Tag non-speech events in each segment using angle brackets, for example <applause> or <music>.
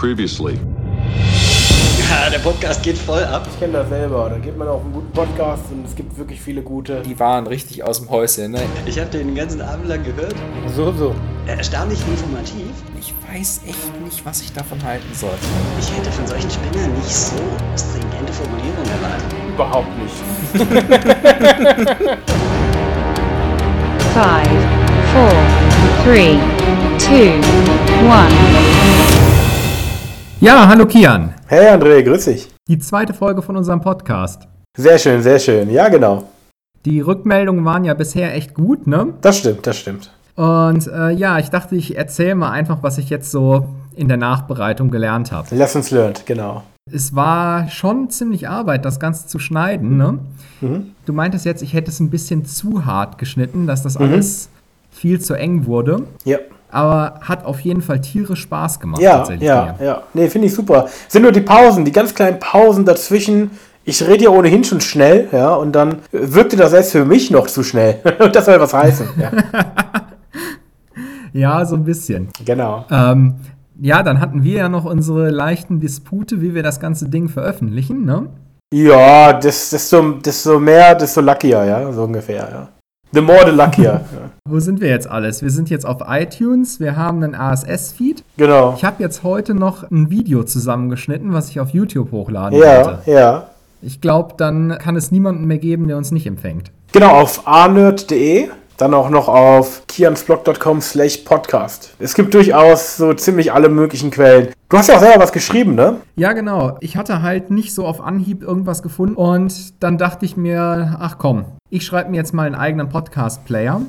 Previously. Ja, der Podcast geht voll ab. Ich kenne das selber. Da geht man auf einen guten Podcast und es gibt wirklich viele gute. Die waren richtig aus dem Häuschen, ne? Ich habe den ganzen Abend lang gehört. So, so. Erstaunlich informativ. Ich weiß echt nicht, was ich davon halten soll. Ich hätte von solchen Spinnern nicht so stringente Formulierungen erwartet. Überhaupt nicht. Five, four, three, two, one. Ja, hallo Kian. Hey André, grüß dich. Die zweite Folge von unserem Podcast. Sehr schön, sehr schön. Ja, genau. Die Rückmeldungen waren ja bisher echt gut, ne? Das stimmt, das stimmt. Und äh, ja, ich dachte, ich erzähle mal einfach, was ich jetzt so in der Nachbereitung gelernt habe. Lessons learned, genau. Es war schon ziemlich Arbeit, das Ganze zu schneiden, ne? Mhm. Du meintest jetzt, ich hätte es ein bisschen zu hart geschnitten, dass das alles viel zu eng wurde. Ja. Aber hat auf jeden Fall tierisch Spaß gemacht. Ja, tatsächlich ja, mir. ja. Nee, finde ich super. Sind nur die Pausen, die ganz kleinen Pausen dazwischen. Ich rede ja ohnehin schon schnell, ja, und dann wirkte das selbst für mich noch zu schnell. <laughs> Und das soll was heißen. Ja, <laughs> ja, so ein bisschen. genau. Ähm, ja, dann hatten wir ja noch unsere leichten Dispute, wie wir das ganze Ding veröffentlichen, ne? Ja, das, desto, desto mehr, desto luckier, ja, so ungefähr, ja. The more the luckier. ja. <laughs> Wo sind wir jetzt alles? Wir sind jetzt auf iTunes, wir haben einen RSS-Feed. Genau. Ich habe jetzt heute noch ein Video zusammengeschnitten, was ich auf YouTube hochladen Ja, wollte. ja. Ich glaube, dann kann es niemanden mehr geben, der uns nicht empfängt. Genau, auf anerd.de, dann auch noch auf kiansblog.com slash podcast. Es gibt durchaus so ziemlich alle möglichen Quellen. Du hast ja auch selber was geschrieben, ne? Ja, genau. Ich hatte halt nicht so auf Anhieb irgendwas gefunden und dann dachte ich mir, ach komm, ich schreibe mir jetzt mal einen eigenen Podcast-Player.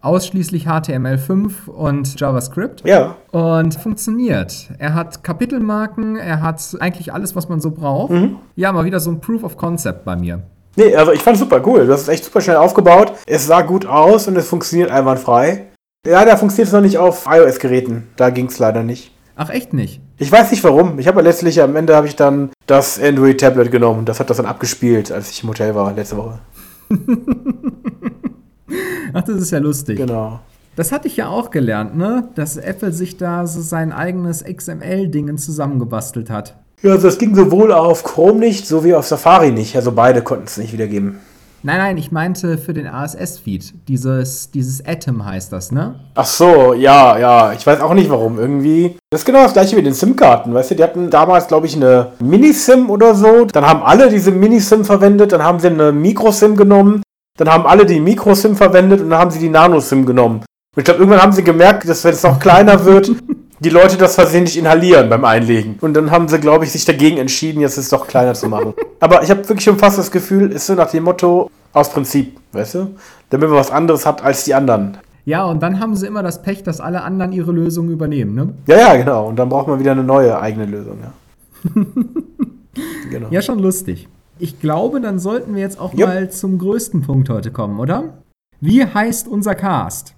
Ausschließlich HTML5 und JavaScript. Ja. Und funktioniert. Er hat Kapitelmarken, er hat eigentlich alles, was man so braucht. Ja, mal wieder so ein Proof of Concept bei mir. Nee, also ich fand super cool. Du hast es echt super schnell aufgebaut. Es sah gut aus und es funktioniert einwandfrei. Leider funktioniert es noch nicht auf iOS-Geräten. Da ging es leider nicht. Ach, echt nicht? Ich weiß nicht warum. Ich habe letztlich am Ende habe ich dann das Android-Tablet genommen. Das hat das dann abgespielt, als ich im Hotel war letzte Woche. <laughs> Ach, das ist ja lustig. Genau. Das hatte ich ja auch gelernt, ne? Dass Apple sich da so sein eigenes XML-Dingen zusammengebastelt hat. Ja, also es ging sowohl auf Chrome nicht, so wie auf Safari nicht. Also beide konnten es nicht wiedergeben. Nein, nein, ich meinte für den RSS-Feed. Dieses, dieses Atom heißt das, ne? Ach so, ja, ja. Ich weiß auch nicht warum. Irgendwie. Das ist genau das gleiche wie den SIM-Karten. Weißt du, die hatten damals, glaube ich, eine Mini-SIM oder so. Dann haben alle diese Mini-SIM verwendet. Dann haben sie eine Micro-SIM genommen. Dann haben alle die Micro-SIM verwendet und dann haben sie die Nano-SIM genommen. Und ich glaube, irgendwann haben sie gemerkt, dass wenn es noch kleiner wird, <laughs> die Leute das versehentlich inhalieren beim Einlegen. Und dann haben sie, glaube ich, sich dagegen entschieden, jetzt es doch kleiner zu machen. <laughs> Aber ich habe wirklich schon fast das Gefühl, ist so nach dem Motto, aus Prinzip, weißt du? Damit man was anderes hat als die anderen. Ja, und dann haben sie immer das Pech, dass alle anderen ihre Lösung übernehmen, ne? Ja, ja, genau. Und dann braucht man wieder eine neue eigene Lösung, ja. <laughs> genau. Ja, schon lustig. Ich glaube, dann sollten wir jetzt auch Ja. mal zum größten Punkt heute kommen, oder? Wie heißt unser Cast?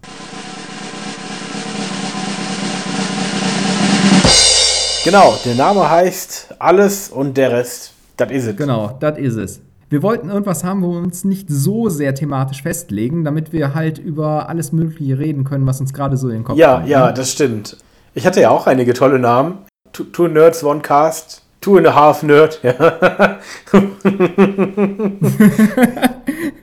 Genau, der Name heißt Alles und der Rest. Das is it. Genau, das ist es. Wir wollten irgendwas haben, wo wir uns nicht so sehr thematisch festlegen, damit wir halt über alles Mögliche reden können, was uns gerade so in den Kopf Ja, kommt. ja, ne? das stimmt. Ich hatte ja auch einige tolle Namen. Two, two Nerds, One Cast. Two and a Half Nerd. Ja. <laughs> <laughs>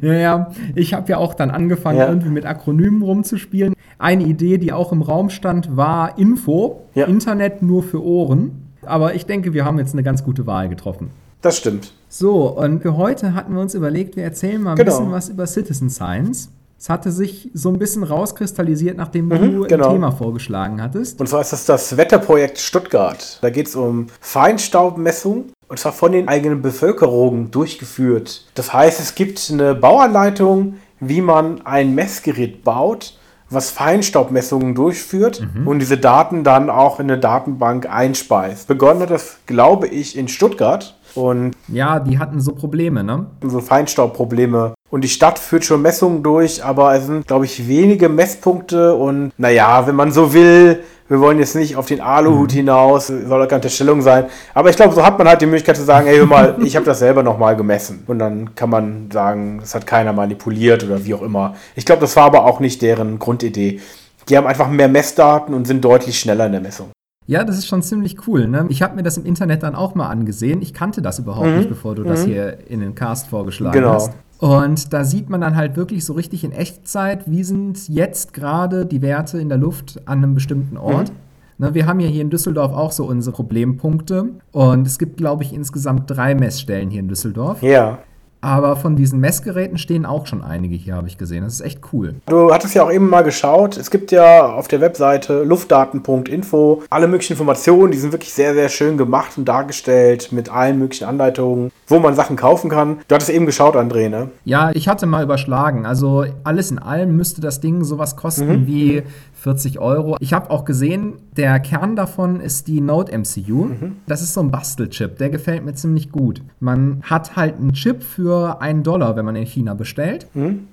Ja, ja. Ich habe ja auch dann angefangen, Ja. irgendwie mit Akronymen rumzuspielen. Eine Idee, die auch im Raum stand, war Info. Ja. Internet nur für Ohren. Aber ich denke, wir haben jetzt eine ganz gute Wahl getroffen. Das stimmt. So, und für heute hatten wir uns überlegt, wir erzählen mal ein Genau. bisschen was über Citizen Science. Es hatte sich so ein bisschen rauskristallisiert, nachdem Mhm, du genau. ein Thema vorgeschlagen hattest. Und zwar ist das das Wetterprojekt Stuttgart. Da geht es um Feinstaubmessung und zwar von den eigenen Bevölkerungen durchgeführt. Das heißt, es gibt eine Bauanleitung, wie man ein Messgerät baut, was Feinstaubmessungen durchführt und diese Daten dann auch in eine Datenbank einspeist. Begonnen hat das, glaube ich, in Stuttgart. Und Ja, die hatten so Probleme, ne? so Feinstaubprobleme. Und die Stadt führt schon Messungen durch, aber es sind, glaube ich, wenige Messpunkte. Und naja, wenn man so will, wir wollen jetzt nicht auf den Aluhut hinaus, soll keine Unterstellung sein. Aber ich glaube, so hat man halt die Möglichkeit zu sagen, ey, hör mal, <laughs> ich habe das selber nochmal gemessen. Und dann kann man sagen, das hat keiner manipuliert oder wie auch immer. Ich glaube, das war aber auch nicht deren Grundidee. Die haben einfach mehr Messdaten und sind deutlich schneller in der Messung. Ja, das ist schon ziemlich cool. Ne? Ich habe mir das im Internet dann auch mal angesehen. Ich kannte das überhaupt nicht, bevor du das hier in den Cast vorgeschlagen Mhm. Genau. hast. Und da sieht man dann halt wirklich so richtig in Echtzeit, wie sind jetzt gerade die Werte in der Luft an einem bestimmten Ort. Ne, wir haben ja hier in Düsseldorf auch so unsere Problempunkte. Und es gibt, glaube ich, insgesamt drei Messstellen hier in Düsseldorf. Ja. Aber von diesen Messgeräten stehen auch schon einige hier, habe ich gesehen. Das ist echt cool. Du hattest ja auch eben mal geschaut. Es gibt ja auf der Webseite luftdaten.info alle möglichen Informationen. Die sind wirklich sehr, sehr schön gemacht und dargestellt mit allen möglichen Anleitungen, wo man Sachen kaufen kann. Du hattest eben geschaut, André, ne? Ja, ich hatte mal überschlagen. Also alles in allem müsste das Ding sowas kosten wie 40 Euro. Ich habe auch gesehen, der Kern davon ist die Node MCU. Das ist so ein Bastelchip, der gefällt mir ziemlich gut. Man hat halt einen Chip für einen Dollar, wenn man in China bestellt.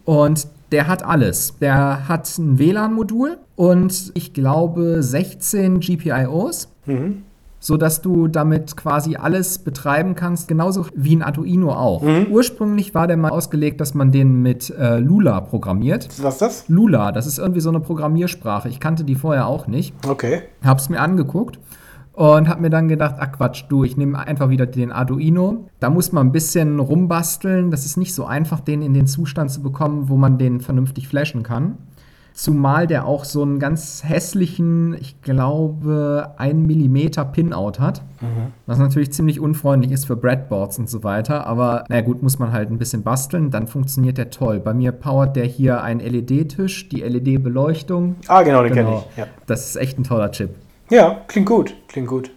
Und der hat alles. Der hat ein WLAN-Modul und ich glaube 16 GPIOs so dass du damit quasi alles betreiben kannst, genauso wie ein Arduino auch. Ursprünglich war der mal ausgelegt, dass man den mit äh, Lula programmiert. Was ist das? Lula, das ist irgendwie so eine Programmiersprache. Ich kannte die vorher auch nicht. Okay. Hab's mir angeguckt und hab mir dann gedacht, ach Quatsch, du, ich nehme einfach wieder den Arduino. Da muss man ein bisschen rumbasteln. Das ist nicht so einfach, den in den Zustand zu bekommen, wo man den vernünftig flashen kann. Zumal der auch so einen ganz hässlichen, ich glaube, 1 mm Pinout hat. Was natürlich ziemlich unfreundlich ist für Breadboards und so weiter. Aber na gut, muss man halt ein bisschen basteln, dann funktioniert der toll. Bei mir powert der hier ein LED-Tisch, die LED-Beleuchtung. Ah, genau, den kenne Genau. ich. Ja. Das ist echt ein toller Chip. ja, klingt gut. Klingt gut.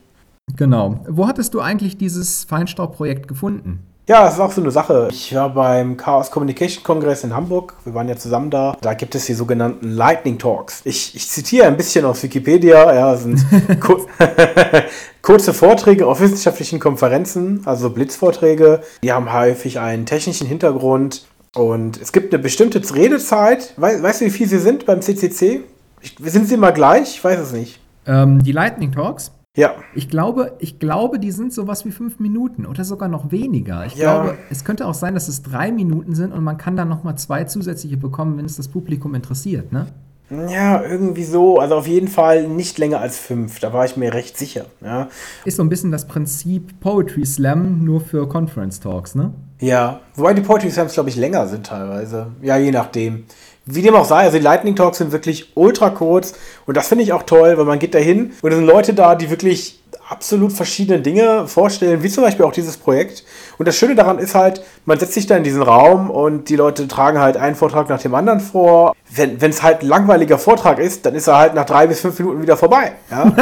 Genau. Wo hattest du eigentlich dieses Feinstaubprojekt gefunden? Ja, das ist auch so eine Sache. Ich war beim Chaos Communication Kongress in Hamburg. Wir waren ja zusammen da. Da gibt es die sogenannten Lightning Talks. Ich, ich zitiere ein bisschen aus Wikipedia. Ja, das sind <laughs> kur <laughs> kurze Vorträge auf wissenschaftlichen Konferenzen, also Blitzvorträge. Die haben häufig einen technischen Hintergrund. Und es gibt eine bestimmte Redezeit. Wei weißt du, wie viel sie sind beim CCC? Ich, sind sie immer gleich? Ich weiß es nicht. Ähm, die Lightning Talks? Ja. Ich glaube, ich glaube, die sind sowas wie fünf Minuten oder sogar noch weniger. Ich Ja. glaube, es könnte auch sein, dass es drei Minuten sind und man kann dann noch mal zwei zusätzliche bekommen, wenn es das Publikum interessiert, ne? Ja, irgendwie so. Also auf jeden Fall nicht länger als fünf. Da war ich mir recht sicher. Ja. Ist so ein bisschen das Prinzip Poetry Slam nur für Conference Talks, ne? Ja, wobei die Poetry Slams, glaube ich, länger sind teilweise. Ja, je nachdem. Wie dem auch sei, also die Lightning Talks sind wirklich ultra kurz und das finde ich auch toll, weil man geht da hin und es sind Leute da, die wirklich absolut verschiedene Dinge vorstellen, wie zum Beispiel auch dieses Projekt. Und das Schöne daran ist halt, man setzt sich da in diesen Raum und die Leute tragen halt einen Vortrag nach dem anderen vor. Wenn es halt ein langweiliger Vortrag ist, dann ist er halt nach drei bis fünf Minuten wieder vorbei. Ja?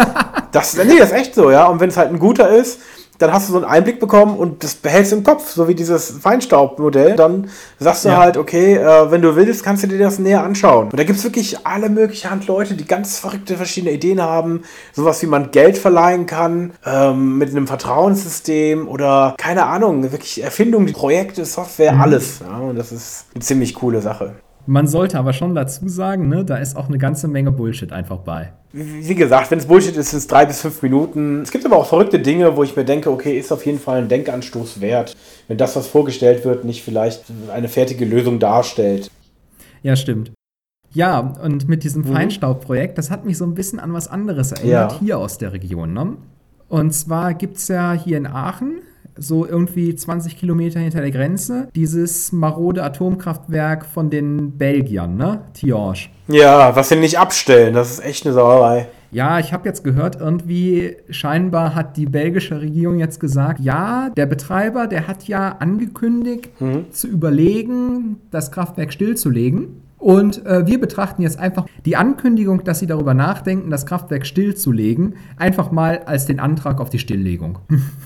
<laughs> das, nee, das ist echt so, ja. Und wenn es halt ein guter ist, dann hast du so einen Einblick bekommen und das behältst du im Kopf, so wie dieses Feinstaubmodell. Dann sagst du Ja. halt, okay, äh, wenn du willst, kannst du dir das näher anschauen. Und da gibt es wirklich alle möglichen Hand Leute, die ganz verrückte verschiedene Ideen haben. Sowas wie man Geld verleihen kann ähm, mit einem Vertrauenssystem oder keine Ahnung, wirklich Erfindungen, Projekte, Software, Mhm. alles. Ja, und das ist eine ziemlich coole Sache. Man sollte aber schon dazu sagen, ne, da ist auch eine ganze Menge Bullshit einfach bei. Wie gesagt, wenn es Bullshit ist, sind es drei bis fünf Minuten. Es gibt aber auch verrückte Dinge, wo ich mir denke, okay, ist auf jeden Fall ein Denkanstoß wert, wenn das, was vorgestellt wird, nicht vielleicht eine fertige Lösung darstellt. Ja, stimmt. Ja, und mit diesem Feinstaubprojekt, das hat mich so ein bisschen an was anderes erinnert, Ja. hier aus der Region. Ne? Und zwar gibt es ja hier in Aachen, so irgendwie 20 Kilometer hinter der Grenze, dieses marode Atomkraftwerk von den Belgiern, ne? Tihange. Ja, was sie nicht abstellen, das ist echt eine Sauerei. Ja, ich habe jetzt gehört, irgendwie scheinbar hat die belgische Regierung jetzt gesagt, ja, der Betreiber, der hat ja angekündigt, zu überlegen, das Kraftwerk stillzulegen. Und äh, wir betrachten jetzt einfach die Ankündigung, dass sie darüber nachdenken, das Kraftwerk stillzulegen, einfach mal als den Antrag auf die Stilllegung.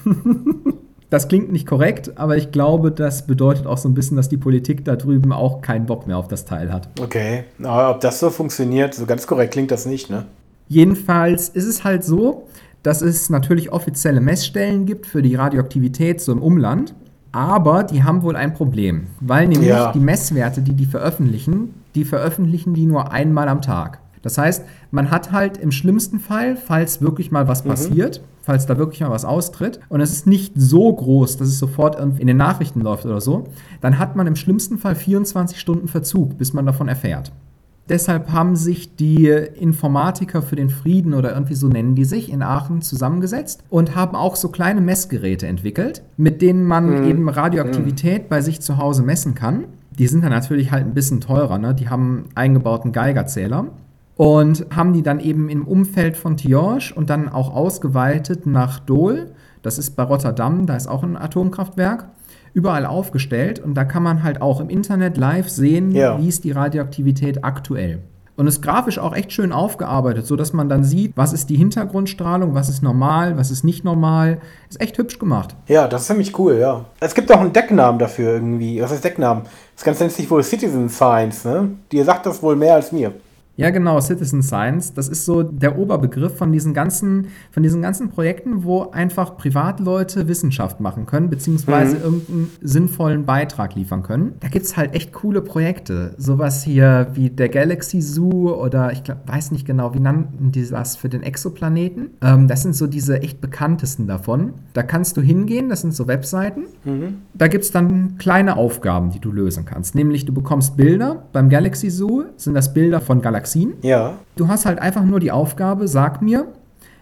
<laughs> Das klingt nicht korrekt, aber ich glaube, das bedeutet auch so ein bisschen, dass die Politik da drüben auch keinen Bock mehr auf das Teil hat. Okay, aber ob das so funktioniert, so ganz korrekt klingt das nicht, ne? Jedenfalls ist es halt so, dass es natürlich offizielle Messstellen gibt für die Radioaktivität so im Umland, aber die haben wohl ein Problem, weil nämlich Ja. die Messwerte, die die veröffentlichen, die veröffentlichen die nur einmal am Tag. Das heißt, man hat halt im schlimmsten Fall, falls wirklich mal was passiert, falls da wirklich mal was austritt und es ist nicht so groß, dass es sofort in den Nachrichten läuft oder so, dann hat man im schlimmsten Fall 24 Stunden Verzug, bis man davon erfährt. Deshalb haben sich die Informatiker für den Frieden oder irgendwie so nennen die sich in Aachen zusammengesetzt und haben auch so kleine Messgeräte entwickelt, mit denen man eben Radioaktivität bei sich zu Hause messen kann. Die sind dann natürlich halt ein bisschen teurer, ne? Die haben eingebauten Geigerzähler und haben die dann eben im Umfeld von Tiorge und dann auch ausgeweitet nach Dole. Das ist bei Rotterdam, da ist auch ein Atomkraftwerk. Überall aufgestellt und da kann man halt auch im Internet live sehen, Ja. wie ist die Radioaktivität aktuell. Und ist grafisch auch echt schön aufgearbeitet, sodass man dann sieht, was ist die Hintergrundstrahlung, was ist normal, was ist nicht normal. Ist echt hübsch gemacht. Ja, das ist ziemlich cool, ja. Es gibt auch einen Decknamen dafür irgendwie. Was heißt Decknamen? Das Ganze nennt sich wohl Citizen Science, ne? Dir sagt das wohl mehr als mir. Ja, genau, Citizen Science. Das ist so der Oberbegriff von diesen ganzen, von diesen ganzen Projekten, wo einfach Privatleute Wissenschaft machen können, beziehungsweise irgendeinen sinnvollen Beitrag liefern können. Da gibt es halt echt coole Projekte. Sowas hier wie der Galaxy Zoo oder ich glaub, weiß nicht genau, wie nannten die das für den Exoplaneten. Ähm, das sind so diese echt bekanntesten davon. Da kannst du hingehen, das sind so Webseiten. Da gibt es dann kleine Aufgaben, die du lösen kannst. Nämlich du bekommst Bilder. Beim Galaxy Zoo sind das Bilder von Galaxien. Ja. Du hast halt einfach nur die Aufgabe, sag mir,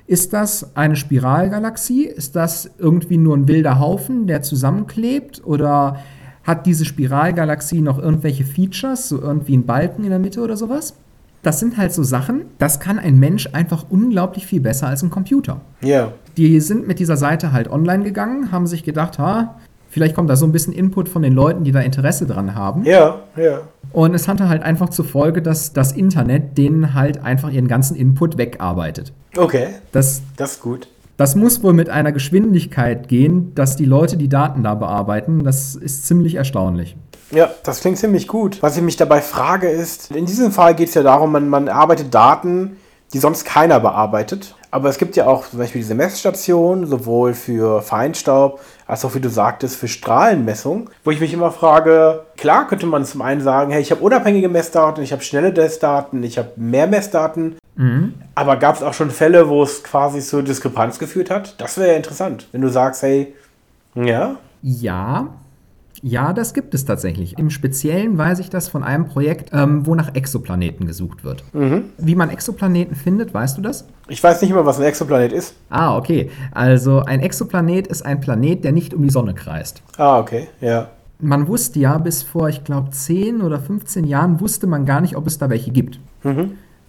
ist das eine Spiralgalaxie? Ist das irgendwie nur ein wilder Haufen, der zusammenklebt? Oder hat diese Spiralgalaxie noch irgendwelche Features, so irgendwie ein Balken in der Mitte oder sowas? Das sind halt so Sachen, das kann ein Mensch einfach unglaublich viel besser als ein Computer. Ja. Die sind mit dieser Seite halt online gegangen, haben sich gedacht, ha, vielleicht kommt da so ein bisschen Input von den Leuten, die da Interesse dran haben. Ja, ja. Und es hatte halt einfach zur Folge, dass das Internet denen halt einfach ihren ganzen Input wegarbeitet. Okay. Das, Das ist gut. das muss wohl mit einer Geschwindigkeit gehen, dass die Leute die Daten da bearbeiten. Das ist ziemlich erstaunlich. Ja, das klingt ziemlich gut. Was ich mich dabei frage ist, in diesem Fall geht es ja darum, man, man erarbeitet Daten, die sonst keiner bearbeitet. Aber es gibt ja auch zum Beispiel diese Messstation, sowohl für Feinstaub als auch, wie du sagtest, für Strahlenmessung, wo ich mich immer frage, klar könnte man zum einen sagen, hey, ich habe unabhängige Messdaten, ich habe schnelle Messdaten, ich habe mehr Messdaten. Aber gab es auch schon Fälle, wo es quasi zur Diskrepanz geführt hat? Das wäre ja interessant, wenn du sagst, hey, ja, Ja, ja, das gibt es tatsächlich. Im Speziellen weiß ich das von einem Projekt, ähm, wo nach Exoplaneten gesucht wird. Wie man Exoplaneten findet, weißt du das? ich weiß nicht immer, was ein Exoplanet ist. Ah, okay. Also ein Exoplanet ist ein Planet, der nicht um die Sonne kreist. Ah, okay, ja. Man wusste ja bis vor, ich glaube, 10 oder 15 Jahren, wusste man gar nicht, ob es da welche gibt.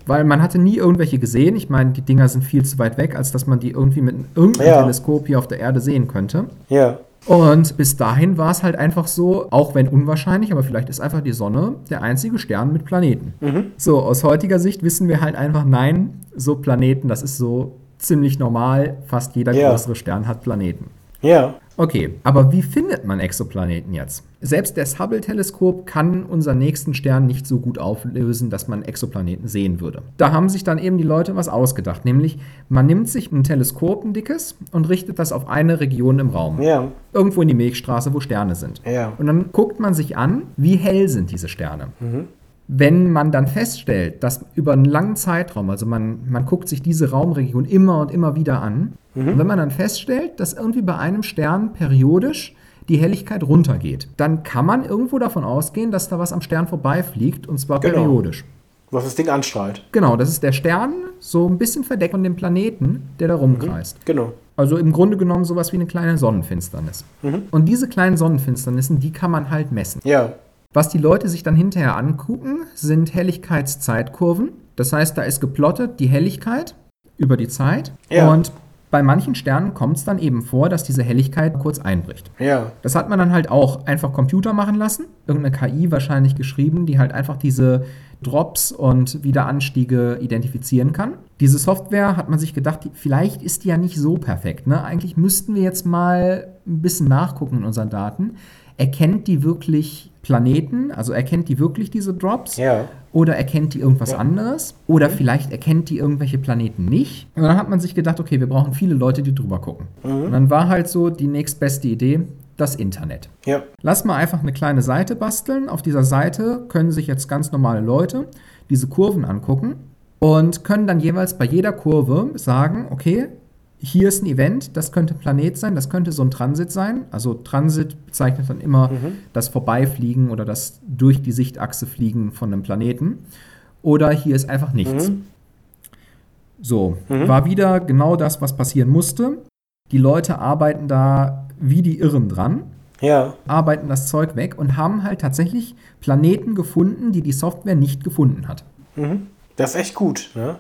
Weil man hatte nie irgendwelche gesehen. Ich meine, die Dinger sind viel zu weit weg, als dass man die irgendwie mit irgendeinem Ja. Teleskop hier auf der Erde sehen könnte. Ja. Und bis dahin war es halt einfach so, auch wenn unwahrscheinlich, aber vielleicht ist einfach die Sonne der einzige Stern mit Planeten. So, aus heutiger Sicht wissen wir halt einfach, nein, so Planeten, das ist so ziemlich normal. Fast jeder Ja. größere Stern hat Planeten. Ja. Okay, aber wie findet man Exoplaneten jetzt? Selbst das Hubble-Teleskop kann unseren nächsten Stern nicht so gut auflösen, dass man Exoplaneten sehen würde. Da haben sich dann eben die Leute was ausgedacht, nämlich man nimmt sich ein Teleskop, ein dickes, und richtet das auf eine Region im Raum. Ja. Irgendwo in die Milchstraße, wo Sterne sind. Ja. Und dann guckt man sich an, wie hell sind diese Sterne. Wenn man dann feststellt, dass über einen langen Zeitraum, also man, man guckt sich diese Raumregion immer und immer wieder an, und wenn man dann feststellt, dass irgendwie bei einem Stern periodisch die Helligkeit runtergeht, dann kann man irgendwo davon ausgehen, dass da was am Stern vorbeifliegt, und zwar Genau. periodisch. Was das Ding anstrahlt. Genau, das ist der Stern, so ein bisschen verdeckt von dem Planeten, der da rumkreist. Genau. Also im Grunde genommen sowas wie eine kleine Sonnenfinsternis. Und diese kleinen Sonnenfinsternissen, die kann man halt messen. Ja. Was die Leute sich dann hinterher angucken, sind Helligkeitszeitkurven. Das heißt, da ist geplottet die Helligkeit über die Zeit. Ja. Und bei manchen Sternen kommt es dann eben vor, dass diese Helligkeit kurz einbricht. Ja. Das hat man dann halt auch einfach Computer machen lassen, irgendeine KI wahrscheinlich geschrieben, die halt einfach diese Drops und Wiederanstiege identifizieren kann. Diese Software hat man sich gedacht, die, vielleicht ist die ja nicht so perfekt. Ne? Eigentlich müssten wir jetzt mal ein bisschen nachgucken in unseren Daten. Erkennt die wirklich Planeten? Also erkennt die wirklich diese Drops? Ja. Oder erkennt die irgendwas Ja. anderes? Oder vielleicht erkennt die irgendwelche Planeten nicht? Und dann hat man sich gedacht, okay, wir brauchen viele Leute, die drüber gucken. Und dann war halt so die nächstbeste Idee, das Internet. Ja. Lass mal einfach eine kleine Seite basteln. Auf dieser Seite können sich jetzt ganz normale Leute diese Kurven angucken und können dann jeweils bei jeder Kurve sagen, okay, hier ist ein Event, das könnte Planet sein, das könnte so ein Transit sein. Also Transit bezeichnet dann immer das Vorbeifliegen oder das durch die Sichtachse fliegen von einem Planeten. oder hier ist einfach nichts. So, war wieder genau das, was passieren musste. Die Leute arbeiten da wie die Irren dran, Ja. arbeiten das Zeug weg und haben halt tatsächlich Planeten gefunden, die die Software nicht gefunden hat. Das ist echt gut, ne?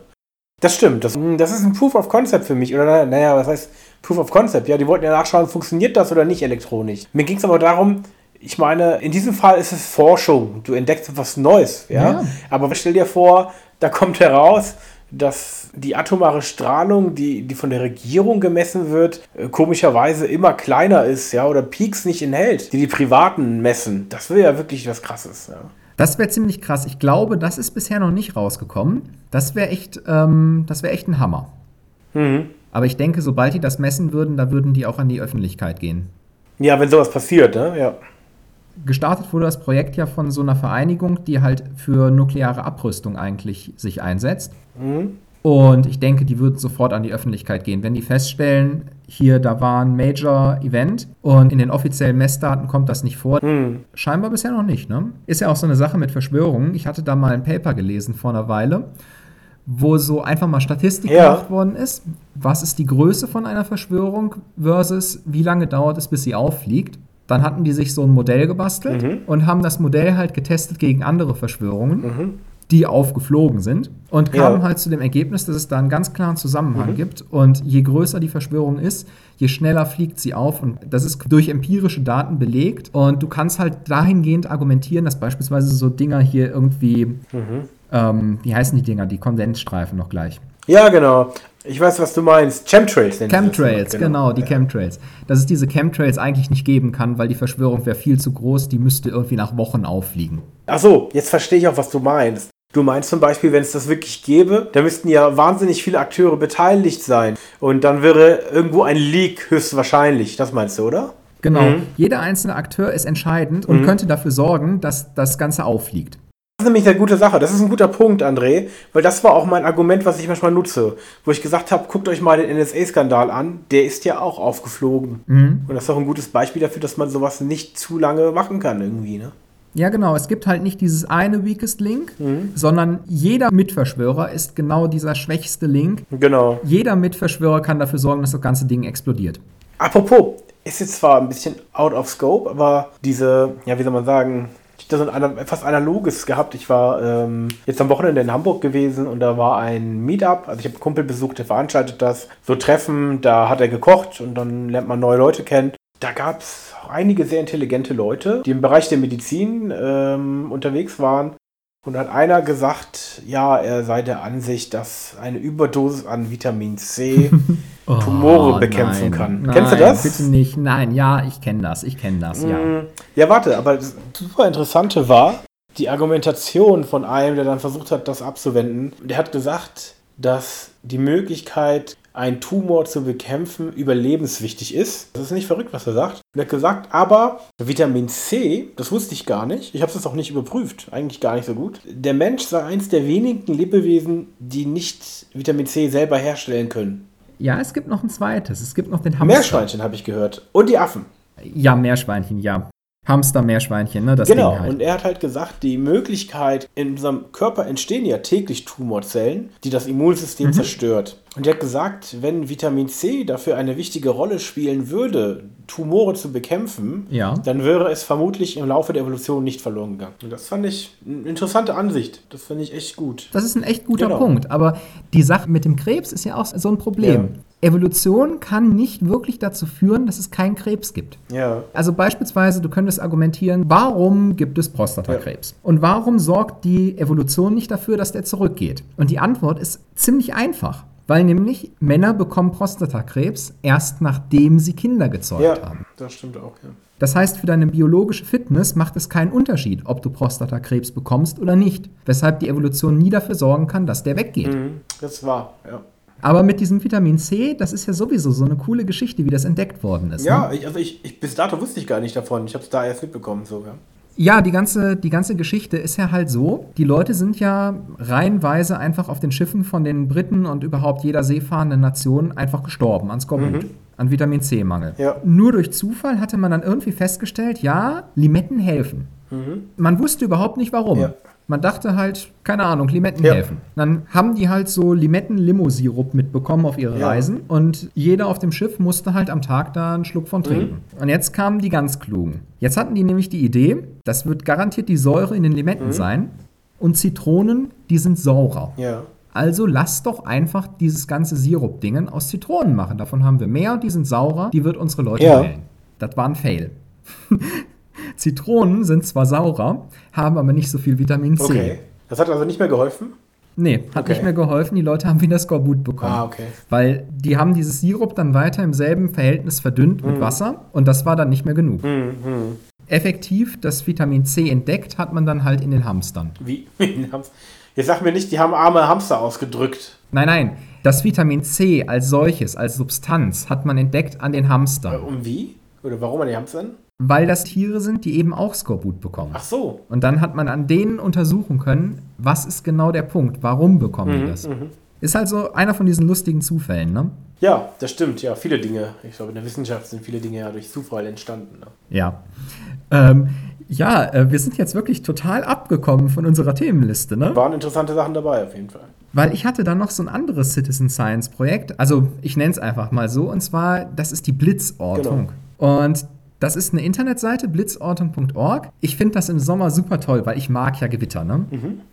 Das stimmt. Das, das ist ein Proof of Concept für mich. Oder naja, was heißt Proof of Concept? Ja, die wollten ja nachschauen, funktioniert das oder nicht elektronisch. Mir ging es aber darum, ich meine, in diesem Fall ist es Forschung. Du entdeckst etwas Neues, ja? Ja. Aber stell dir vor, da kommt heraus, dass die atomare Strahlung, die, die von der Regierung gemessen wird, äh, komischerweise immer kleiner ist, ja, oder Peaks nicht enthält, die die Privaten messen. Das wäre ja wirklich was Krasses, ja. Das wäre ziemlich krass. Ich glaube, das ist bisher noch nicht rausgekommen. Das wäre echt, ähm, das wäre echt ein Hammer. Aber ich denke, sobald die das messen würden, da würden die auch an die Öffentlichkeit gehen. Ja, wenn sowas passiert, ne? Ja. Gestartet wurde das Projekt ja von so einer Vereinigung, die halt für nukleare Abrüstung eigentlich sich einsetzt. Und ich denke, die würden sofort an die Öffentlichkeit gehen. Wenn die feststellen, hier, da war ein Major-Event und in den offiziellen Messdaten kommt das nicht vor. Scheinbar bisher noch nicht, ne? Ist ja auch so eine Sache mit Verschwörungen. Ich hatte da mal ein Paper gelesen vor einer Weile, wo so einfach mal Statistik Ja. gemacht worden ist. Was ist die Größe von einer Verschwörung versus wie lange dauert es, bis sie auffliegt? Dann hatten die sich so ein Modell gebastelt Mhm. und haben das Modell halt getestet gegen andere Verschwörungen, die aufgeflogen sind und Ja. Mhm. kamen halt zu dem Ergebnis, dass es da einen ganz klaren Zusammenhang gibt. Und je größer die Verschwörung ist, je schneller fliegt sie auf. Und das ist durch empirische Daten belegt. Und du kannst halt dahingehend argumentieren, dass beispielsweise so Dinger hier irgendwie, Mhm. ähm, wie heißen die Dinger, die Kondensstreifen noch gleich. Ja, genau. Ich weiß, was du meinst. Chemtrails Chemtrails, immer. genau, die Chemtrails. Dass es diese Chemtrails eigentlich nicht geben kann, weil die Verschwörung wäre viel zu groß, die müsste irgendwie nach Wochen auffliegen. Ach so, jetzt verstehe ich auch, was du meinst. Du meinst zum Beispiel, wenn es das wirklich gäbe, da müssten ja wahnsinnig viele Akteure beteiligt sein. Und dann wäre irgendwo ein Leak höchstwahrscheinlich. Das meinst du, oder? Genau, Mhm. jeder einzelne Akteur ist entscheidend und könnte dafür sorgen, dass das Ganze auffliegt. Das ist nämlich eine gute Sache. Das ist ein guter Punkt, André, weil das war auch mein Argument, was ich manchmal nutze. Wo ich gesagt habe, guckt euch mal den NSA-Skandal an. Der ist ja auch aufgeflogen. Und das ist auch ein gutes Beispiel dafür, dass man sowas nicht zu lange machen kann irgendwie, ne? Ja, genau. Es gibt halt nicht dieses eine Weakest Link, Mhm. sondern jeder Mitverschwörer ist genau dieser schwächste Link. Genau. Jeder Mitverschwörer kann dafür sorgen, dass das ganze Ding explodiert. Apropos, ist jetzt zwar ein bisschen out of scope, aber diese, ja, wie soll man sagen, ich habe da so ein etwas Analoges gehabt. Ich war ähm, jetzt am Wochenende in Hamburg gewesen und da war ein Meetup. Also ich habe einen Kumpel besucht, der veranstaltet das. So Treffen, da hat er gekocht und dann lernt man neue Leute kennen. Da gab es einige sehr intelligente Leute, die im Bereich der Medizin ähm, unterwegs waren. Und dann hat einer gesagt, ja, er sei der Ansicht, dass eine Überdosis an Vitamin C <laughs> Tumore Oh, bekämpfen nein, kann. Nein, Kennst du das? Bitte nicht. Nein, ja, ich kenne das. Ich kenne das, ja. Mm, Ja, warte, aber das super Interessante war die Argumentation von einem, der dann versucht hat, das abzuwenden. Der hat gesagt, dass die Möglichkeit, einen Tumor zu bekämpfen, überlebenswichtig ist. Das ist nicht verrückt, was er sagt. Er hat gesagt, aber Vitamin C, das wusste ich gar nicht. Ich habe es auch nicht überprüft. Eigentlich gar nicht so gut. Der Mensch sei eins der wenigen Lebewesen, die nicht Vitamin C selber herstellen können. Ja, es gibt noch ein zweites. Es gibt noch den Hamster. Meerschweinchen habe ich gehört. Und die Affen. Ja, Meerschweinchen, ja. Hamster, Meerschweinchen, ne? Das Genau, halt. und er hat halt gesagt, die Möglichkeit, in unserem Körper entstehen ja täglich Tumorzellen, die das Immunsystem Mhm. zerstört. Und er hat gesagt, wenn Vitamin C dafür eine wichtige Rolle spielen würde, Tumore zu bekämpfen, Ja. dann wäre es vermutlich im Laufe der Evolution nicht verloren gegangen. Und das fand ich eine interessante Ansicht. Das finde ich echt gut. Das ist ein echt guter Genau. Punkt. Aber die Sache mit dem Krebs ist ja auch so ein Problem. Ja. Evolution kann nicht wirklich dazu führen, dass es keinen Krebs gibt. Ja. Also beispielsweise, du könntest argumentieren, warum gibt es Prostatakrebs? Und warum sorgt die Evolution nicht dafür, dass der zurückgeht? Und die Antwort ist ziemlich einfach. Weil nämlich Männer bekommen Prostatakrebs erst nachdem sie Kinder gezeugt Ja, haben. das stimmt auch, ja. Das heißt, für deine biologische Fitness macht es keinen Unterschied, ob du Prostatakrebs bekommst oder nicht. Weshalb die Evolution nie dafür sorgen kann, dass der weggeht. Mhm, das war, ja. Aber mit diesem Vitamin C, das ist ja sowieso so eine coole Geschichte, wie das entdeckt worden ist. Ja, Ne? ich, also ich, ich, bis dato wusste ich gar nicht davon. Ich habe es da erst mitbekommen, so, ja. Die ganze, die ganze Geschichte ist ja halt so, die Leute sind ja reihenweise einfach auf den Schiffen von den Briten und überhaupt jeder seefahrenden Nation einfach gestorben an Skorbut, an Vitamin C-Mangel. Ja. Nur durch Zufall hatte man dann irgendwie festgestellt, ja, Limetten helfen. Man wusste überhaupt nicht warum. Ja. Man dachte halt, keine Ahnung, Limetten Ja. helfen. Dann haben die halt so Limetten-Limo-Sirup mitbekommen auf ihre Ja. Reisen und jeder auf dem Schiff musste halt am Tag da einen Schluck von trinken. Mhm. Und jetzt kamen die ganz Klugen. Jetzt hatten die nämlich die Idee, das wird garantiert die Säure in den Limetten Mhm. sein und Zitronen, die sind saurer. Ja. Also lass doch einfach dieses ganze Sirup-Dingen aus Zitronen machen. Davon haben wir mehr, die sind saurer, die wird unsere Leute Ja. wählen. Das war ein Fail. <laughs> Zitronen sind zwar saurer, haben aber nicht so viel Vitamin C. Okay. Das hat also nicht mehr geholfen? Nee, hat Okay. nicht mehr geholfen. Die Leute haben wieder Skorbut bekommen. Ah, okay. Weil die haben dieses Sirup dann weiter im selben Verhältnis verdünnt Mhm. mit Wasser und das war dann nicht mehr genug. Effektiv das Vitamin C entdeckt hat man dann halt in den Hamstern. Wie? <laughs> Jetzt sag mir nicht, die haben arme Hamster ausgedrückt. Nein, nein, das Vitamin C als solches, als Substanz hat man entdeckt an den Hamstern. Um wie? Oder warum an die Hamstern? Weil das Tiere sind, die eben auch Skorbut bekommen. Ach so. Und dann hat man an denen untersuchen können, was ist genau der Punkt, warum bekommen Mhm, die das. Ist halt so einer von diesen lustigen Zufällen, ne? Ja, das stimmt. Ja, viele Dinge. Ich glaube, in der Wissenschaft sind viele Dinge ja durch Zufall entstanden. Ne? Ja. Ähm, ja, äh, wir sind jetzt wirklich total abgekommen von unserer Themenliste, ne? Waren interessante Sachen dabei, auf jeden Fall. Weil ich hatte dann noch so ein anderes Citizen Science Projekt, also ich nenne es einfach mal so, und zwar, das ist die Blitzortung. Und das ist eine Internetseite, blitzortung.org. Ich finde das im Sommer super toll, weil ich mag ja Gewitter, ne?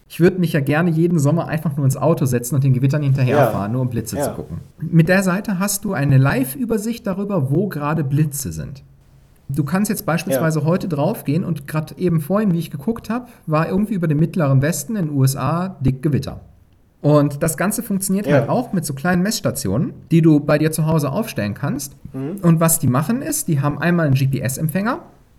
Ich würde mich ja gerne jeden Sommer einfach nur ins Auto setzen und den Gewittern hinterherfahren, Ja. nur um Blitze Ja. zu gucken. Mit der Seite hast du eine Live-Übersicht darüber, wo gerade Blitze sind. Du kannst jetzt beispielsweise heute draufgehen und gerade eben vorhin, wie ich geguckt habe, war irgendwie über dem mittleren Westen in den USA dick Gewitter. Und das Ganze funktioniert Ja. halt auch mit so kleinen Messstationen, die du bei dir zu Hause aufstellen kannst. Und was die machen ist, die haben einmal einen GPS-Empfänger,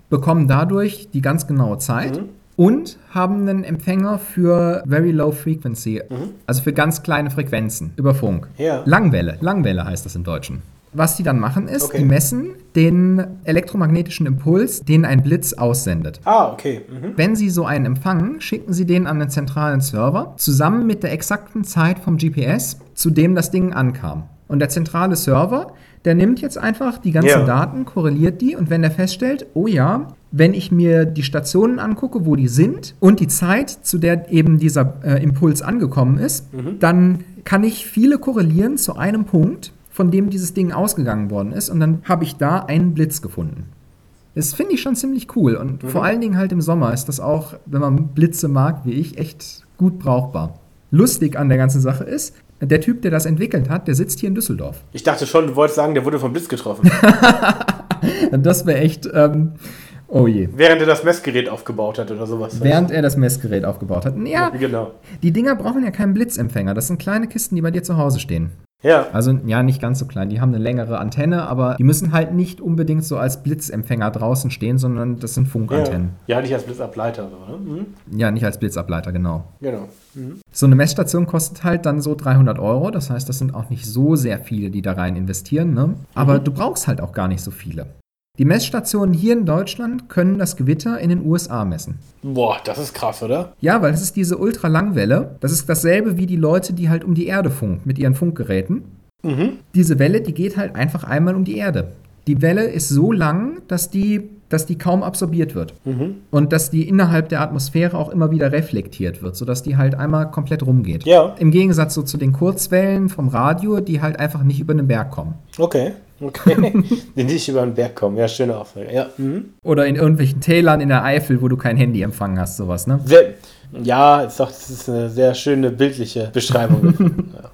bekommen dadurch die ganz genaue Zeit und haben einen Empfänger für Very Low Frequency, also für ganz kleine Frequenzen über Funk. Ja. Langwelle, Langwelle heißt das im Deutschen. Was die dann machen ist, Okay. die messen den elektromagnetischen Impuls, den ein Blitz aussendet. Ah, okay. Mhm. Wenn Sie so einen empfangen, schicken Sie den an den zentralen Server zusammen mit der exakten Zeit vom GPS, zu dem das Ding ankam. Und der zentrale Server, der nimmt jetzt einfach die ganzen Ja. Daten, korreliert die und wenn er feststellt, oh ja, wenn ich mir die Stationen angucke, wo die sind und die Zeit, zu der eben dieser äh, Impuls angekommen ist, dann kann ich viele korrelieren zu einem Punkt, von dem dieses Ding ausgegangen worden ist und dann habe ich da einen Blitz gefunden. Das finde ich schon ziemlich cool. Und vor allen Dingen halt im Sommer ist das auch, wenn man Blitze mag, wie ich, echt gut brauchbar. Lustig an der ganzen Sache ist, der Typ, der das entwickelt hat, der sitzt hier in Düsseldorf. Ich dachte schon, du wolltest sagen, der wurde vom Blitz getroffen. <laughs> Das wäre echt, ähm, oh je. während er das Messgerät aufgebaut hat oder sowas. Während er das Messgerät aufgebaut hat. Ja, Genau. die Dinger brauchen ja keinen Blitzempfänger. Das sind kleine Kisten, die bei dir zu Hause stehen. Ja. Also ja, nicht ganz so klein. Die haben eine längere Antenne, aber die müssen halt nicht unbedingt so als Blitzempfänger draußen stehen, sondern das sind Ja, Funkantennen. ja nicht als Blitzableiter. So, ne? mhm. Ja, nicht als Blitzableiter, genau. Genau. So eine Messstation kostet halt dann so 300 Euro. Das heißt, das sind auch nicht so sehr viele, die da rein investieren. Ne? Aber du brauchst halt auch gar nicht so viele. Die Messstationen hier in Deutschland können das Gewitter in den USA messen. Boah, das ist krass, oder? Ja, weil es ist diese Ultralangwelle. Das ist dasselbe wie die Leute, die halt um die Erde funken mit ihren Funkgeräten. Diese Welle, die geht halt einfach einmal um die Erde. Die Welle ist so lang, dass die, dass die kaum absorbiert wird. Und dass die innerhalb der Atmosphäre auch immer wieder reflektiert wird, sodass die halt einmal komplett rumgeht. Ja. Im Gegensatz so zu den Kurzwellen vom Radio, die halt einfach nicht über den Berg kommen. Okay. Okay. <laughs> die nicht über den Berg kommen. Ja, schöne Aussage. Ja. Mhm. Oder in irgendwelchen Tälern in der Eifel, wo du kein Handy empfangen hast, sowas, ne? Ja, ist doch, das ist eine sehr schöne bildliche Beschreibung. <laughs> ja.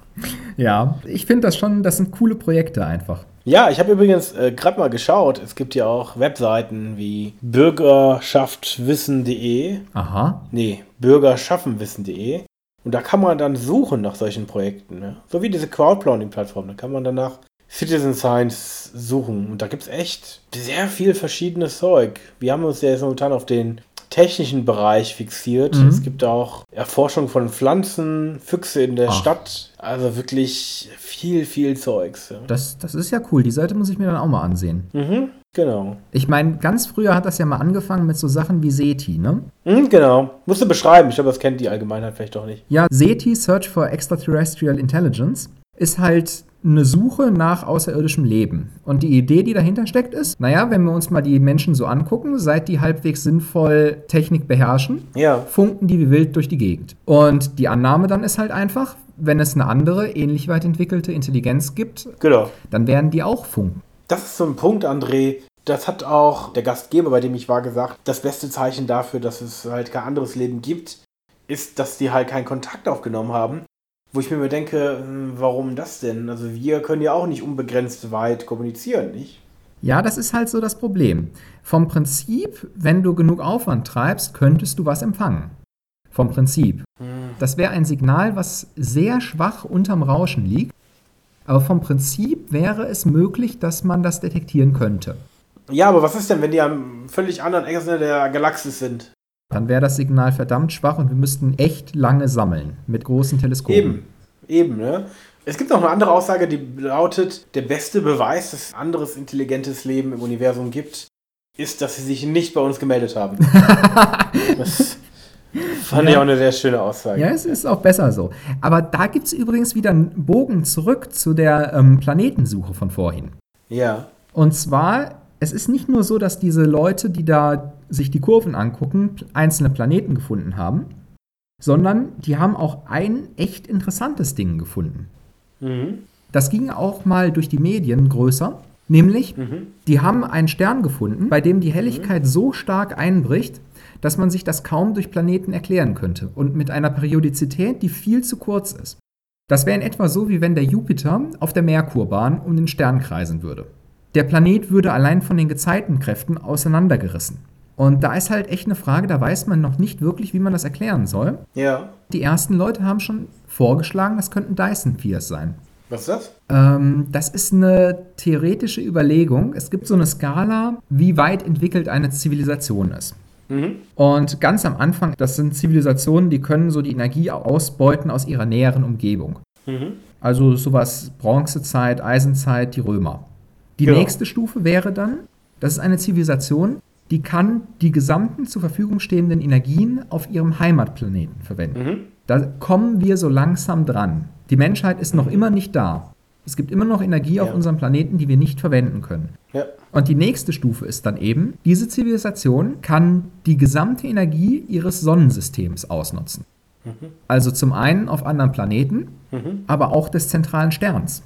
Ja. Ich finde das schon, das sind coole Projekte einfach. Ja, ich habe übrigens äh, gerade mal geschaut. Es gibt ja auch Webseiten wie bürgerschaftwissen.de. Aha. Nee, bürgerschaffenwissen.de. Und da kann man dann suchen nach solchen Projekten. Ne? So wie diese Crowdplounding-Plattform. Da kann man danach Citizen Science suchen. Und da gibt es echt sehr viel verschiedenes Zeug. Wir haben uns ja jetzt momentan auf den technischen Bereich fixiert. Es gibt auch Erforschung von Pflanzen, Füchse in der Ach. Stadt. Also wirklich viel, viel Zeugs. Ja. Das, das ist ja cool. Die Seite muss ich mir dann auch mal ansehen. Mhm, genau. Ich meine, ganz früher hat das ja mal angefangen mit so Sachen wie SETI, ne? Mhm, genau. Musst du beschreiben. Ich glaube, das kennt die Allgemeinheit vielleicht doch nicht. Ja, SETI, Search for Extraterrestrial Intelligence, ist halt eine Suche nach außerirdischem Leben. Und die Idee, die dahinter steckt, ist, naja, wenn wir uns mal die Menschen so angucken, seit die halbwegs sinnvoll Technik beherrschen, Ja. funken die wie wild durch die Gegend. Und die Annahme dann ist halt einfach, wenn es eine andere, ähnlich weit entwickelte Intelligenz gibt, Genau. dann werden die auch funken. Das ist so ein Punkt, André. Das hat auch der Gastgeber, bei dem ich war, gesagt. Das beste Zeichen dafür, dass es halt kein anderes Leben gibt, ist, dass die halt keinen Kontakt aufgenommen haben. Wo ich mir immer denke, hm, warum das denn? Also wir können ja auch nicht unbegrenzt weit kommunizieren, nicht? Ja, das ist halt so das Problem. Vom Prinzip, wenn du genug Aufwand treibst, könntest du was empfangen. Vom Prinzip. Das wäre ein Signal, was sehr schwach unterm Rauschen liegt. Aber vom Prinzip wäre es möglich, dass man das detektieren könnte. Ja, aber was ist denn, wenn die am völlig anderen Ende der Galaxis sind? Dann wäre das Signal verdammt schwach und wir müssten echt lange sammeln mit großen Teleskopen. Eben, eben, ne? Es gibt noch eine andere Aussage, die lautet, der beste Beweis, dass es anderes intelligentes Leben im Universum gibt, ist, dass sie sich nicht bei uns gemeldet haben. <laughs> das fand ich auch eine sehr schöne Aussage. Ja, es ist auch besser so. Aber da gibt es übrigens wieder einen Bogen zurück zu der ähm, Planetensuche von vorhin. Ja. Und zwar, es ist nicht nur so, dass diese Leute, die da sich die Kurven angucken, einzelne Planeten gefunden haben, sondern die haben auch ein echt interessantes Ding gefunden. Mhm. Das ging auch mal durch die Medien größer. Nämlich, die haben einen Stern gefunden, bei dem die Helligkeit so stark einbricht, dass man sich das kaum durch Planeten erklären könnte und mit einer Periodizität, die viel zu kurz ist. Das wäre in etwa so, wie wenn der Jupiter auf der Merkurbahn um den Stern kreisen würde. Der Planet würde allein von den Gezeitenkräften auseinandergerissen. Und da ist halt echt eine Frage, da weiß man noch nicht wirklich, wie man das erklären soll. Ja. Die ersten Leute haben schon vorgeschlagen, das könnten Dyson-Spheres sein. Was ist das? Ähm, das ist eine theoretische Überlegung. Es gibt so eine Skala, wie weit entwickelt eine Zivilisation ist. Mhm. Und ganz am Anfang, das sind Zivilisationen, die können so die Energie ausbeuten aus ihrer näheren Umgebung. Mhm. Also sowas Bronzezeit, Eisenzeit, die Römer. Die Genau. nächste Stufe wäre dann, das ist eine Zivilisation, die kann die gesamten zur Verfügung stehenden Energien auf ihrem Heimatplaneten verwenden. Mhm. Da kommen wir so langsam dran. Die Menschheit ist noch immer nicht da. Es gibt immer noch Energie auf Ja. unserem Planeten, die wir nicht verwenden können. Ja. Und die nächste Stufe ist dann eben, diese Zivilisation kann die gesamte Energie ihres Sonnensystems ausnutzen. Also zum einen auf anderen Planeten, aber auch des zentralen Sterns.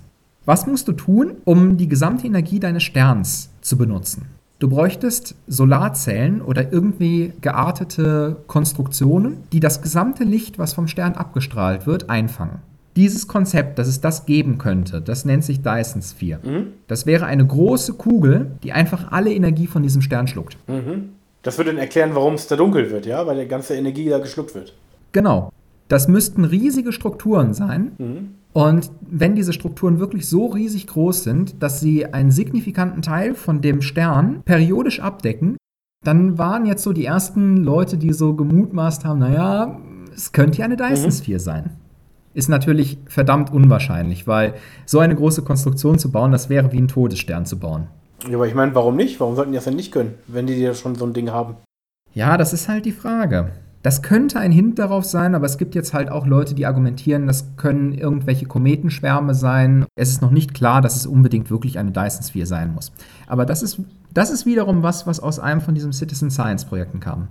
Was musst du tun, um die gesamte Energie deines Sterns zu benutzen? Du bräuchtest Solarzellen oder irgendwie geartete Konstruktionen, die das gesamte Licht, was vom Stern abgestrahlt wird, einfangen. Dieses Konzept, dass es das geben könnte, das nennt sich Dyson Sphere. Das wäre eine große Kugel, die einfach alle Energie von diesem Stern schluckt. Das würde dann erklären, warum es da dunkel wird, ja? Weil die ganze Energie da geschluckt wird. Genau. Das müssten riesige Strukturen sein. Und wenn diese Strukturen wirklich so riesig groß sind, dass sie einen signifikanten Teil von dem Stern periodisch abdecken, dann waren jetzt so die ersten Leute, die so gemutmaßt haben, naja, es könnte ja eine Dyson Sphere sein. Ist natürlich verdammt unwahrscheinlich, weil so eine große Konstruktion zu bauen, das wäre wie ein Todesstern zu bauen. Ja, aber ich meine, warum nicht? Warum sollten die das denn nicht können, wenn die ja schon so ein Ding haben? Ja, das ist halt die Frage. Das könnte ein Hint darauf sein, aber es gibt jetzt halt auch Leute, die argumentieren, das können irgendwelche Kometenschwärme sein. Es ist noch nicht klar, dass es unbedingt wirklich eine Dyson Sphere sein muss. Aber das ist, das ist wiederum was, was aus einem von diesen Citizen Science Projekten kam.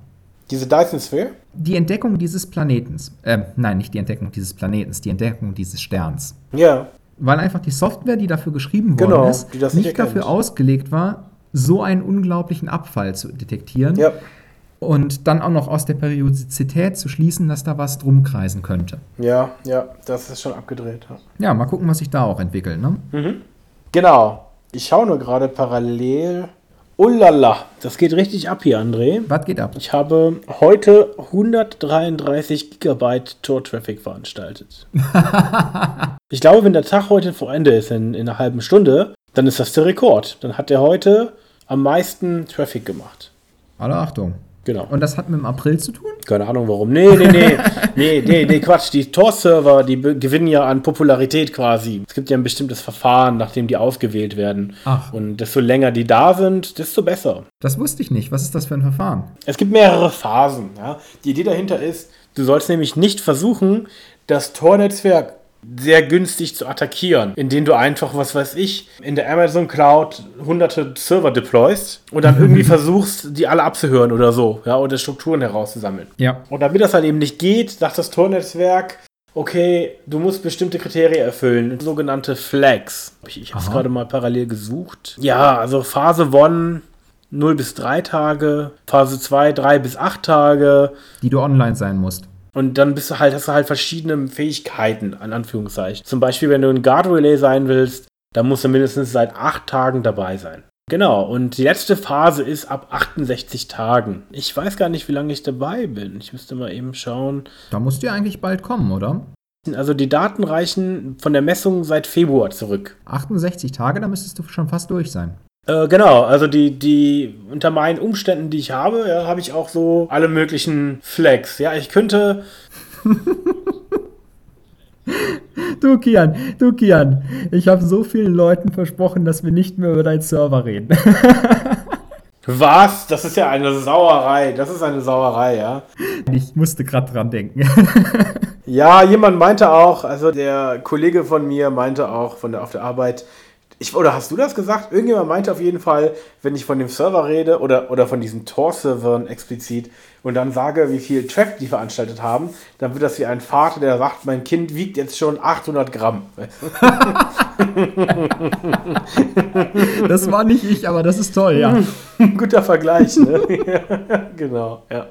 Diese Dyson Sphere? Die Entdeckung dieses Planetens, äh, nein, nicht die Entdeckung dieses Planetens, die Entdeckung dieses Sterns. Ja. Weil einfach die Software, die dafür geschrieben worden Genau, ist, nicht nicht dafür ausgelegt war, so einen unglaublichen Abfall zu detektieren. Ja. Und dann auch noch aus der Periodizität zu schließen, dass da was drum kreisen könnte. Ja, ja, das ist schon abgedreht. Ja. Ja, mal gucken, was sich da auch entwickelt. Ne? Genau. Ich schaue nur gerade parallel. Oh lala, das geht richtig ab hier, André. Was geht ab? Ich habe heute 133 Gigabyte Tor-Traffic veranstaltet. <laughs> ich glaube, wenn der Tag heute vor Ende ist, in, in einer halben Stunde, dann ist das der Rekord. Dann hat er heute am meisten Traffic gemacht. Alle Achtung. Genau. Und das hat mit dem April zu tun? Keine Ahnung warum. Nee, nee, nee. <laughs> nee, nee, nee, Quatsch. Die Tor-Server, die gewinnen ja an Popularität quasi. Es gibt ja ein bestimmtes Verfahren, nachdem die ausgewählt werden. Ach. Und desto länger die da sind, desto besser. Das wusste ich nicht. Was ist das für ein Verfahren? Es gibt mehrere Phasen. Ja. Die Idee dahinter ist, du sollst nämlich nicht versuchen, das Tor-Netzwerk sehr günstig zu attackieren, indem du einfach, was weiß ich, in der Amazon Cloud hunderte Server deployst und dann irgendwie <laughs> versuchst, die alle abzuhören oder so, ja, oder Strukturen herauszusammeln. Ja. Und damit das halt eben nicht geht, sagt das Tor-Netzwerk, okay, du musst bestimmte Kriterien erfüllen, sogenannte Flags. Ich, ich habe es gerade mal parallel gesucht. Ja, also Phase 1 0 bis 3 Tage, Phase 2 3 bis 8 Tage Die du online sein musst. Und dann bist du halt, hast du halt verschiedene Fähigkeiten, an Anführungszeichen. Zum Beispiel, wenn du ein Guard Relay sein willst, dann musst du mindestens seit 8 Tagen dabei sein. Genau, und die letzte Phase ist ab 68 Tagen. Ich weiß gar nicht, wie lange ich dabei bin. Ich müsste mal eben schauen. Da musst du ja eigentlich bald kommen, oder? Also die Daten reichen von der Messung seit Februar zurück. 68 Tage, da müsstest du schon fast durch sein. Äh, genau, also die, die unter meinen Umständen, die ich habe, ja, habe ich auch so alle möglichen Flags. Ja, ich könnte. <laughs> Du Kian, du Kian, ich habe so vielen Leuten versprochen, dass wir nicht mehr über deinen Server reden. <laughs> Was? Das ist ja eine Sauerei. Das ist eine Sauerei, ja. Ich musste gerade dran denken. <laughs> Ja, jemand meinte auch, also der Kollege von mir meinte auch von der, auf der Arbeit, ich, oder hast du das gesagt? Irgendjemand meinte auf jeden Fall, wenn ich von dem Server rede oder, oder von diesen Tor-Servern explizit und dann sage, wie viel Traffic die veranstaltet haben, dann wird das wie ein Vater, der sagt, mein Kind wiegt jetzt schon 800 Gramm. <laughs> Das war nicht ich, aber das ist toll, ja. <laughs> Guter Vergleich, ne? <laughs> genau, ja.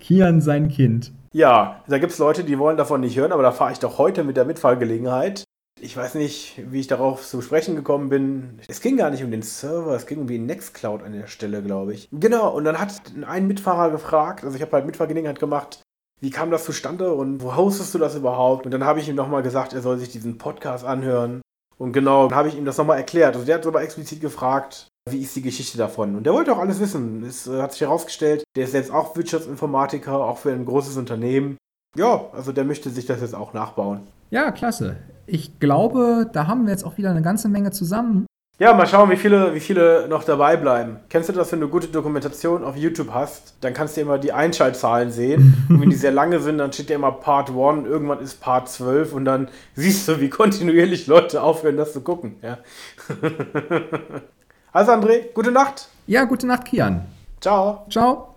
Kian sein Kind. Ja, da gibt es Leute, die wollen davon nicht hören, aber da fahre ich doch heute mit der Mitfahrgelegenheit. Ich weiß nicht, wie ich darauf zu sprechen gekommen bin. Es ging gar nicht um den Server, es ging um die Nextcloud an der Stelle, glaube ich. Genau, und dann hat ein Mitfahrer gefragt, also ich habe halt Mitfahrgelegenheit gemacht, wie kam das zustande und wo hostest du das überhaupt? Und dann habe ich ihm nochmal gesagt, er soll sich diesen Podcast anhören. Und genau, dann habe ich ihm das nochmal erklärt. Also der hat sogar explizit gefragt, wie ist die Geschichte davon? Und der wollte auch alles wissen. Es äh, hat sich herausgestellt, der ist selbst auch Wirtschaftsinformatiker, auch für ein großes Unternehmen. Ja, also der möchte sich das jetzt auch nachbauen. Ja, klasse. Ich glaube, da haben wir jetzt auch wieder eine ganze Menge zusammen. Ja, mal schauen, wie viele, wie viele noch dabei bleiben. Kennst du das, wenn du gute Dokumentation auf YouTube hast? Dann kannst du immer die Einschaltzahlen sehen. <laughs> Und wenn die sehr lange sind, dann steht ja immer Part 1, irgendwann ist Part 12 und dann siehst du, wie kontinuierlich Leute aufhören, das zu gucken. Ja. <laughs> also André, gute Nacht. Ja, gute Nacht, Kian. Ciao. Ciao.